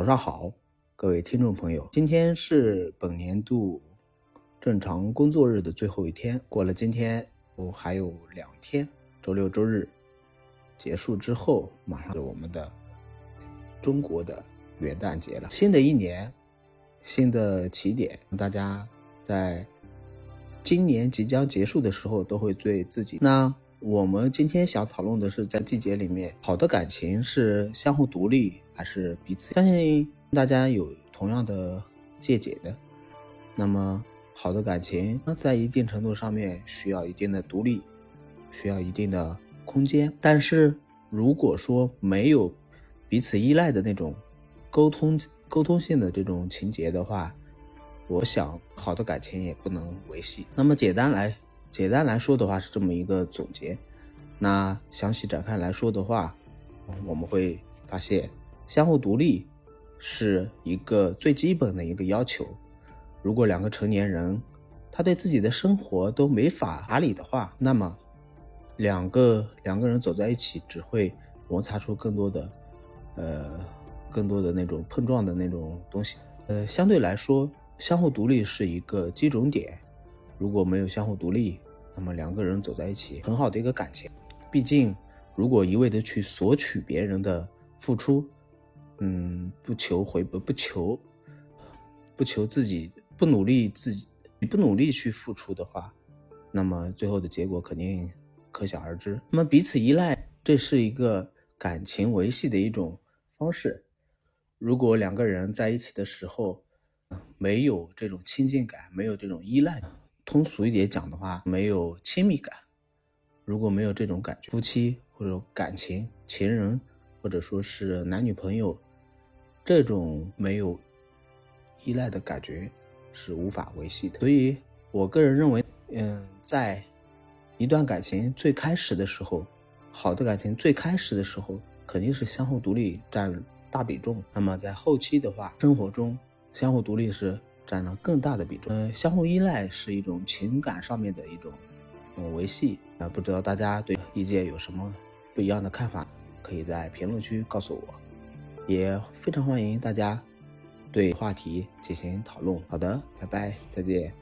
早上好，各位听众朋友，今天是本年度正常工作日的最后一天，过了今天，我还有两天，周六周日结束之后，马上是我们的中国的元旦节了。新的一年，新的起点，大家在今年即将结束的时候，都会对自己那。我们今天想讨论的是，在季节里面，好的感情是相互独立还是彼此？相信大家有同样的见解的。那么，好的感情，在一定程度上面需要一定的独立，需要一定的空间。但是，如果说没有彼此依赖的那种沟通、沟通性的这种情节的话，我想好的感情也不能维系。那么，简单来。简单来说的话是这么一个总结，那详细展开来说的话，我们会发现相互独立是一个最基本的一个要求。如果两个成年人他对自己的生活都没法打理的话，那么两个两个人走在一起只会摩擦出更多的呃更多的那种碰撞的那种东西。呃，相对来说，相互独立是一个基准点。如果没有相互独立，那么两个人走在一起，很好的一个感情。毕竟，如果一味的去索取别人的付出，嗯，不求回报，不求，不求自己，不努力自己，不努力去付出的话，那么最后的结果肯定可想而知。那么彼此依赖，这是一个感情维系的一种方式。如果两个人在一起的时候，没有这种亲近感，没有这种依赖。通俗一点讲的话，没有亲密感。如果没有这种感觉，夫妻或者感情、情人，或者说是男女朋友，这种没有依赖的感觉是无法维系的。所以我个人认为，嗯，在一段感情最开始的时候，好的感情最开始的时候，肯定是相互独立占大比重。那么在后期的话，生活中相互独立是。占了更大的比重。呃，相互依赖是一种情感上面的一种维系啊，不知道大家对意见有什么不一样的看法，可以在评论区告诉我，也非常欢迎大家对话题进行讨论。好的，拜拜，再见。